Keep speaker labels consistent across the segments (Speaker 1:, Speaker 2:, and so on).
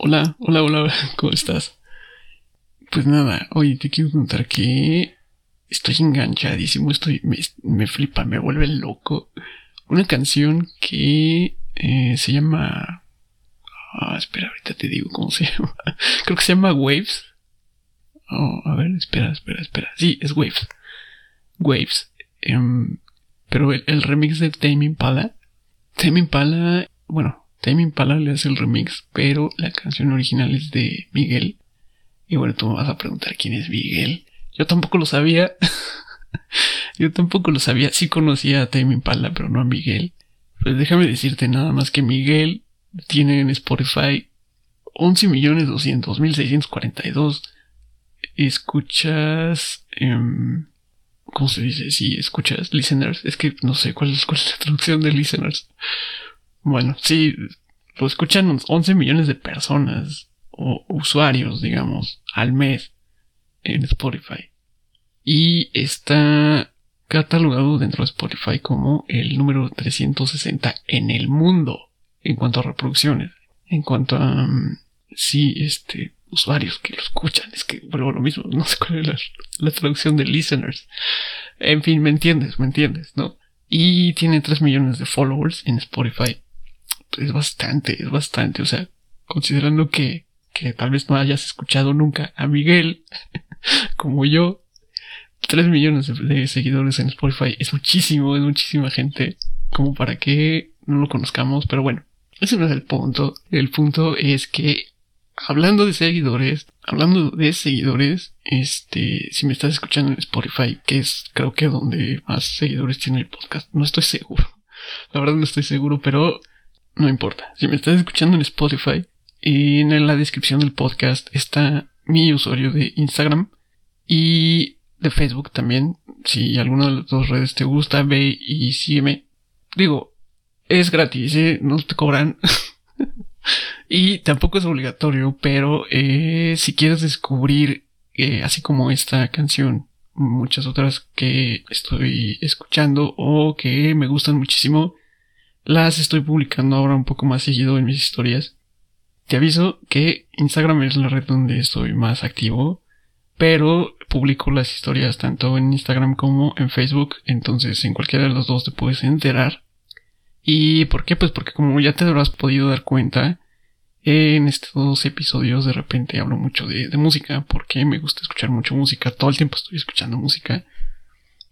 Speaker 1: Hola, hola, hola, ¿cómo estás? Pues nada, oye, te quiero contar que estoy enganchadísimo, estoy, me, flipa, me vuelve loco. Una canción que eh, se llama... Ah, espera, ahorita te digo cómo se llama. Creo que se llama Waves. Oh, a ver, espera, espera, espera. Sí, es Waves. Waves. Em, pero el, remix de Tame Impala. Tame Impala, bueno, Tame Impala le hace el remix, pero la canción original es de Miguel. Y bueno, tú me vas a preguntar quién es Miguel. Yo tampoco lo sabía. Yo tampoco lo sabía. Sí conocía a Tame Impala, pero no a Miguel. Pues déjame decirte nada más que Miguel tiene en Spotify 11.200.642 escuchas... Eh, ¿Cómo se dice? Si escuchas listeners. Es que no sé cuál es, cuál es la traducción de listeners. Bueno, sí, lo escuchan 11 millones de personas o usuarios, digamos, al mes en Spotify. Y está catalogado dentro de Spotify como el número 360 en el mundo en cuanto a reproducciones. En cuanto a, mm, sí, este, usuarios que lo escuchan. Es que vuelvo lo mismo, no sé cuál es la, traducción de listeners. En fin, me entiendes, me entiendes, ¿no? Y tiene 3 millones de followers en Spotify. Es bastante, es bastante. O sea, considerando que, que tal vez no hayas escuchado nunca a Miguel, como yo, 3 millones de, seguidores en Spotify es muchísimo, es muchísima gente, como para que no lo conozcamos, pero bueno, ese no es el punto. El punto es que hablando de seguidores, hablando de seguidores, este, si me estás escuchando en Spotify, que es creo que donde más seguidores tiene el podcast, no estoy seguro. La verdad no estoy seguro, pero no importa. Si me estás escuchando en Spotify, en la descripción del podcast está mi usuario de Instagram y de Facebook también. Si alguna de las dos redes te gusta, ve y sígueme. Digo, es gratis, ¿eh? no te cobran. Y tampoco es obligatorio, pero eh, si quieres descubrir, eh, así como esta canción, muchas otras que estoy escuchando o que me gustan muchísimo, las estoy publicando ahora un poco más seguido en mis historias. Te aviso que Instagram es la red donde estoy más activo, pero publico las historias tanto en Instagram como en Facebook, entonces en cualquiera de los dos te puedes enterar. ¿Y por qué? Pues porque como ya te habrás podido dar cuenta, en estos episodios de repente hablo mucho de, música porque me gusta escuchar mucho música, todo el tiempo estoy escuchando música.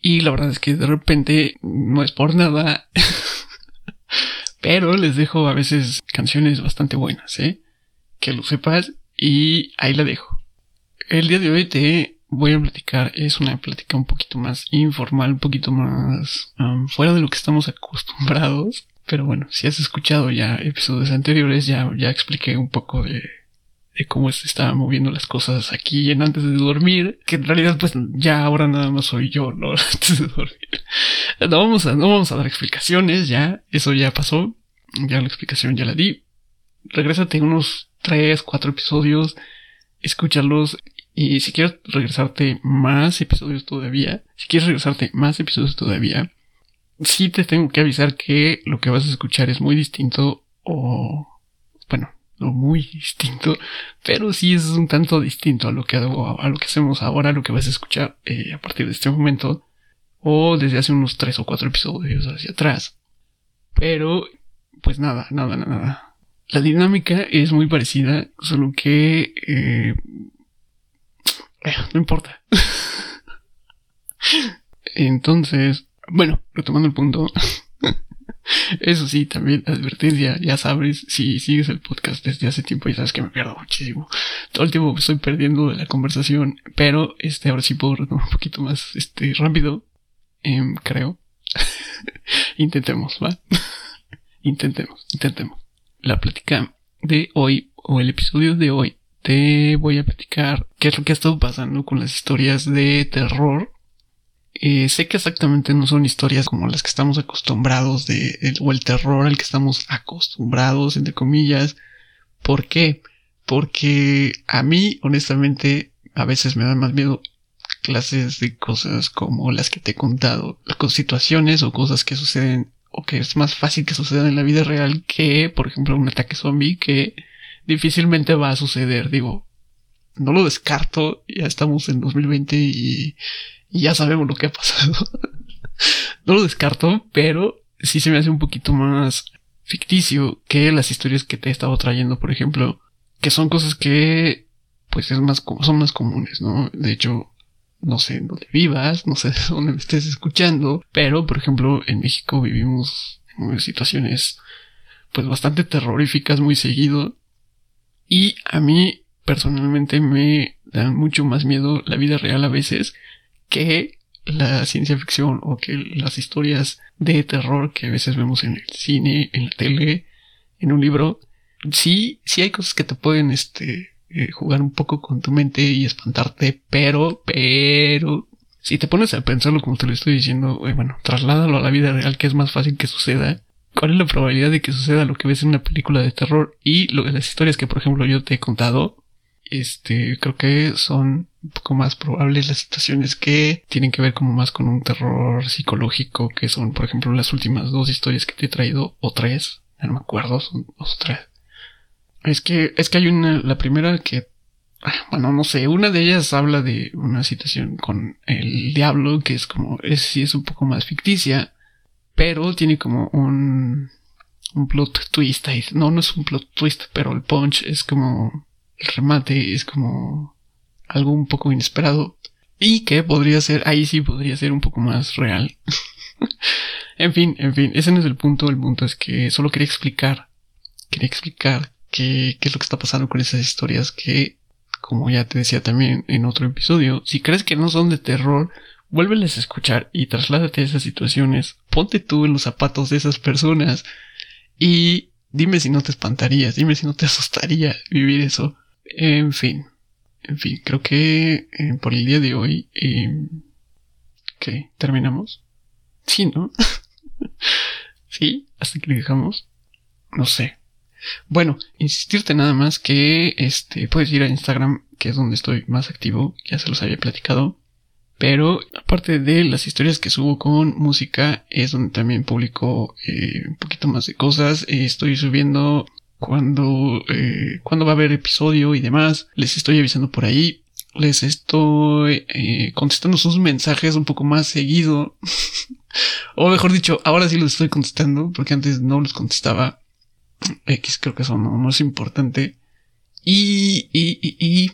Speaker 1: Y la verdad es que de repente no es por nada, pero les dejo a veces canciones bastante buenas, ¿eh? Que lo sepas y ahí la dejo. El día de hoy te voy a platicar, es una plática un poquito más informal, un poquito más fuera de lo que estamos acostumbrados. Pero bueno, si has escuchado ya episodios anteriores, ya, ya expliqué un poco de, de cómo se estaban moviendo las cosas aquí en antes de dormir, que en realidad pues ya ahora nada más soy yo, ¿no? Antes de dormir. No vamos a, no vamos a dar explicaciones, ya, eso ya pasó, ya la explicación ya la di. Regrésate unos tres, cuatro episodios, escúchalos y si quieres regresarte más episodios todavía, si quieres regresarte más episodios todavía, sí te tengo que avisar que lo que vas a escuchar es muy distinto o, bueno, no muy distinto, pero sí es un tanto distinto a lo que hago, a lo que hacemos ahora, a lo que vas a escuchar eh, a partir de este momento o desde hace unos tres o cuatro episodios hacia atrás. Pero, pues nada, nada, nada. La dinámica es muy parecida, solo que, eh, eh no importa. Entonces, bueno, retomando el punto. Eso sí, también advertencia, ya sabes, si sigues el podcast desde hace tiempo, ya sabes que me pierdo muchísimo. Todo el tiempo estoy perdiendo la conversación, pero este ahora sí puedo retomar un poquito más este rápido, em, creo. intentemos, ¿va? intentemos, intentemos. La plática de hoy, o el episodio de hoy, te voy a platicar qué es lo que ha estado pasando con las historias de terror eh, sé que exactamente no son historias como las que estamos acostumbrados de, o el terror al que estamos acostumbrados, entre comillas. ¿Por qué? Porque a mí, honestamente, a veces me da más miedo clases de cosas como las que te he contado, situaciones o cosas que suceden o que es más fácil que sucedan en la vida real que, por ejemplo, un ataque zombie que difícilmente va a suceder. Digo, no lo descarto, ya estamos en 2020 y, y ya sabemos lo que ha pasado. no lo descarto, pero sí se me hace un poquito más ficticio que las historias que te he estado trayendo, por ejemplo, que son cosas que pues es más son más comunes, ¿no? De hecho, no sé en dónde vivas, no sé dónde me estés escuchando, pero por ejemplo, en México vivimos situaciones pues bastante terroríficas muy seguido y a mí personalmente me da mucho más miedo la vida real a veces que la ciencia ficción o que las historias de terror que a veces vemos en el cine, en la tele, en un libro, sí, sí hay cosas que te pueden, este, eh, jugar un poco con tu mente y espantarte, pero, pero, si te pones a pensarlo como te lo estoy diciendo, eh, bueno, trasládalo a la vida real, que es más fácil que suceda. ¿Cuál es la probabilidad de que suceda lo que ves en una película de terror? Y lo, las historias que, por ejemplo, yo te he contado, este, creo que son un poco más probables las situaciones que tienen que ver como más con un terror psicológico, que son, por ejemplo, las últimas dos historias que te he traído, o tres, no me acuerdo, son dos o tres. Es que, es que hay una, la primera que, ah, bueno, no sé, una de ellas habla de una situación con el diablo, que es como, es, sí es un poco más ficticia, pero tiene como un, un plot twist ahí. No, no es un plot twist, pero el punch es como el remate es como algo un poco inesperado y que podría ser, ahí sí podría ser un poco más real. en fin, en fin, ese no es el punto, el punto es que solo quería explicar, quería explicar qué, qué es lo que está pasando con esas historias que, como ya te decía también en otro episodio, si crees que no son de terror, vuélveles a escuchar y trasládate a esas situaciones, ponte tú en los zapatos de esas personas y dime si no te espantarías, dime si no te asustaría vivir eso. En fin, en fin, creo que eh, por el día de hoy, eh, ¿qué? ¿Terminamos? Sí, ¿no? sí, hasta que le dejamos. No sé. Bueno, insistirte nada más que este puedes ir a Instagram, que es donde estoy más activo, ya se los había platicado. Pero aparte de las historias que subo con música, es donde también publico eh, un poquito más de cosas. estoy subiendo cuando, eh, cuando va a haber episodio y demás. Les estoy avisando por ahí. Les estoy eh, contestando sus mensajes un poco más seguido. o mejor dicho, ahora sí los estoy contestando porque antes no los contestaba. X creo que eso no, es importante. Y, y, y, y,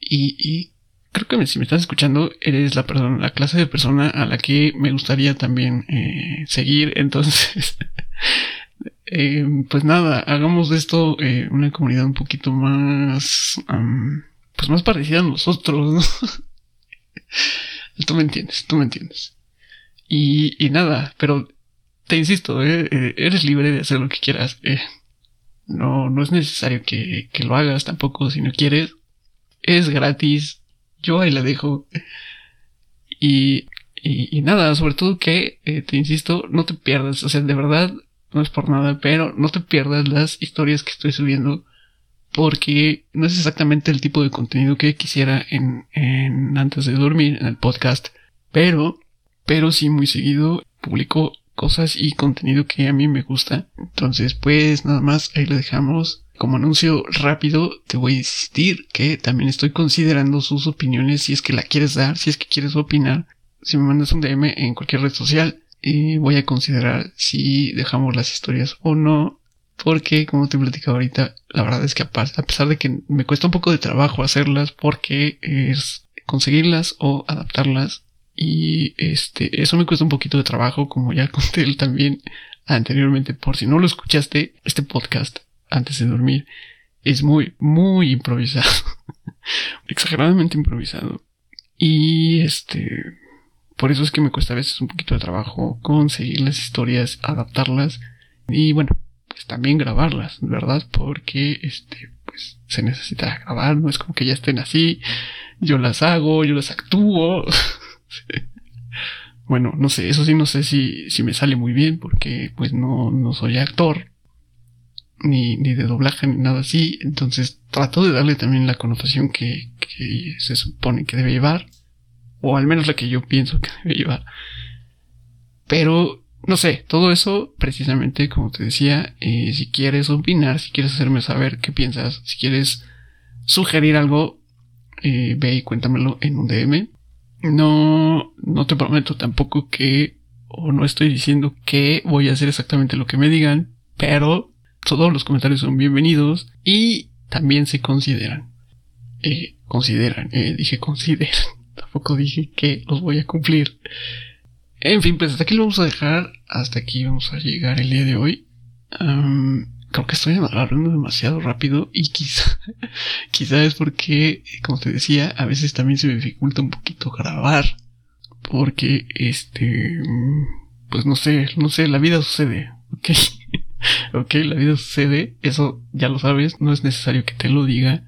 Speaker 1: y, y creo que si me estás escuchando, eres la persona, la clase de persona a la que me gustaría también eh, seguir. Entonces, Eh, pues nada, hagamos de esto eh, una comunidad un poquito más, pues más parecida a nosotros, ¿no? tú me entiendes, tú me entiendes. Y, y nada, pero te insisto, eh, eh eres libre de hacer lo que quieras. no, no es necesario que, que lo hagas tampoco si no quieres. Es gratis. Yo ahí la dejo. Y, y, y, nada, sobre todo que, te insisto, no te pierdas. O sea, de verdad, no es por nada, pero no te pierdas las historias que estoy subiendo porque no es exactamente el tipo de contenido que quisiera en, en antes de dormir en el podcast, pero, pero sí muy seguido publico cosas y contenido que a mí me gusta. Entonces, pues nada más ahí lo dejamos. Como anuncio rápido, te voy a insistir que también estoy considerando sus opiniones si es que la quieres dar, si es que quieres opinar. Si me mandas un DM en cualquier red social, y voy a considerar si dejamos las historias o no. Porque, como te he platicado ahorita, la verdad es que a pesar de que me cuesta un poco de trabajo hacerlas, porque es conseguirlas o adaptarlas. Y este, eso me cuesta un poquito de trabajo, como ya conté él también anteriormente, por si no lo escuchaste, este podcast antes de dormir es muy, muy improvisado. Exageradamente improvisado. Y este, por eso es que me cuesta a veces un poquito de trabajo conseguir las historias, adaptarlas y bueno, pues también grabarlas, ¿verdad? Porque este, pues se necesita grabar, no es como que ya estén así, yo las hago, yo las actúo. bueno, no sé, eso sí no sé si, si me sale muy bien porque pues no, no soy actor ni, ni de doblaje ni nada así, entonces trato de darle también la connotación que, que se supone que debe llevar o al menos la que yo pienso que debe llevar. Pero no sé, todo eso precisamente como te decía, eh, si quieres opinar, si quieres hacerme saber qué piensas, si quieres sugerir algo, eh, ve y cuéntamelo en un DM. No, no te prometo tampoco que, o no estoy diciendo que voy a hacer exactamente lo que me digan, pero todos los comentarios son bienvenidos y también se consideran. Eh, consideran, dije consideran, tampoco dije que los voy a cumplir. En fin, pues hasta aquí lo vamos a dejar, hasta aquí vamos a llegar el día de hoy. creo que estoy hablando demasiado rápido y quizá, quizá es porque, como te decía, a veces también se me dificulta un poquito grabar. Porque, este, pues no sé, no sé, la vida sucede, ¿ok? ok, la vida sucede, eso ya lo sabes, no es necesario que te lo diga.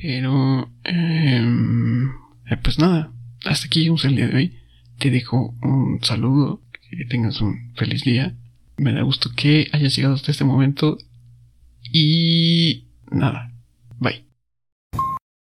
Speaker 1: Pero, em, eh, pues nada, hasta aquí llegamos el día de hoy. Te dejo un saludo, que tengas un feliz día. Me da gusto que hayas llegado hasta este momento. Y nada, bye.